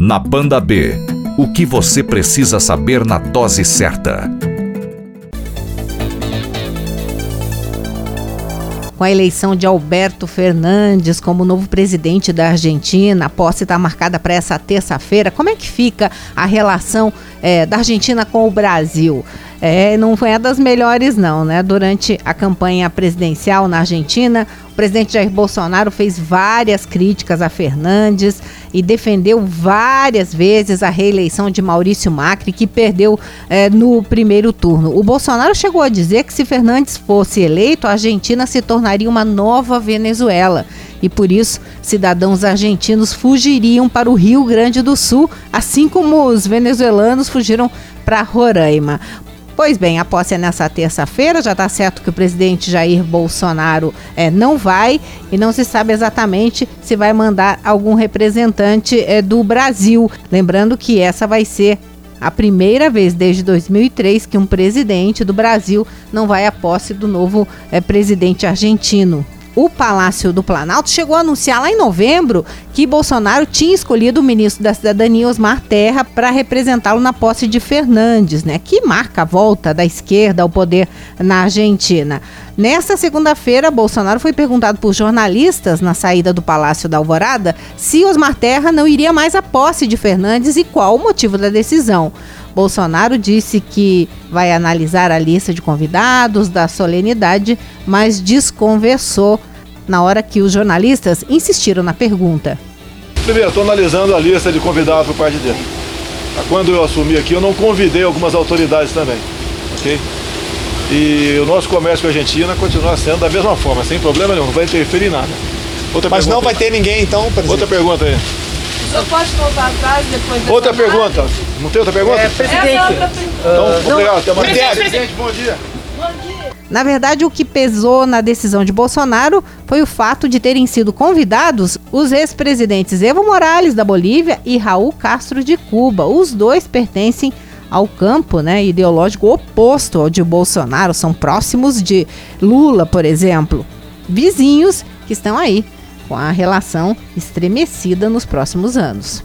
Na Banda B, o que você precisa saber na dose certa. com a eleição de Alberto Fernandes como novo presidente da Argentina. A posse está marcada para essa terça-feira. Como é que fica a relação é, da Argentina com o Brasil? É, não foi das melhores, não, né? Durante a campanha presidencial na Argentina, o presidente Jair Bolsonaro fez várias críticas a Fernandes e defendeu várias vezes a reeleição de Maurício Macri, que perdeu é, no primeiro turno. O Bolsonaro chegou a dizer que se Fernandes fosse eleito, a Argentina se tornaria uma nova Venezuela e por isso cidadãos argentinos fugiriam para o Rio Grande do Sul, assim como os venezuelanos fugiram para Roraima. Pois bem, a posse é nessa terça-feira, já está certo que o presidente Jair Bolsonaro é, não vai e não se sabe exatamente se vai mandar algum representante é, do Brasil. Lembrando que essa vai ser a primeira vez desde 2003 que um presidente do Brasil não vai à posse do novo é, presidente argentino o Palácio do Planalto chegou a anunciar lá em novembro que Bolsonaro tinha escolhido o ministro da Cidadania, Osmar Terra, para representá-lo na posse de Fernandes, né, que marca a volta da esquerda ao poder na Argentina. Nesta segunda-feira, Bolsonaro foi perguntado por jornalistas na saída do Palácio da Alvorada se Osmar Terra não iria mais à posse de Fernandes e qual o motivo da decisão. Bolsonaro disse que vai analisar a lista de convidados da solenidade, mas desconversou na hora que os jornalistas insistiram na pergunta. Primeiro, estou analisando a lista de convidados por parte dele. Quando eu assumi aqui, eu não convidei algumas autoridades também, ok? E o nosso comércio com a Argentina continua sendo da mesma forma, sem problema nenhum, não vai interferir em nada. Outra Mas não vai ter ninguém então, presidente? Outra pergunta aí. Senhor pode voltar atrás depois Outra pergunta. Não tem outra pergunta? É, presidente. É outra pergunta. Então, obrigado. Até mais. Presidente, presidente, bom dia. Bom dia. Na verdade, o que pesou na decisão de Bolsonaro foi o fato de terem sido convidados os ex-presidentes Evo Morales da Bolívia e Raul Castro de Cuba. Os dois pertencem ao campo né, ideológico oposto ao de Bolsonaro, são próximos de Lula, por exemplo. Vizinhos que estão aí com a relação estremecida nos próximos anos.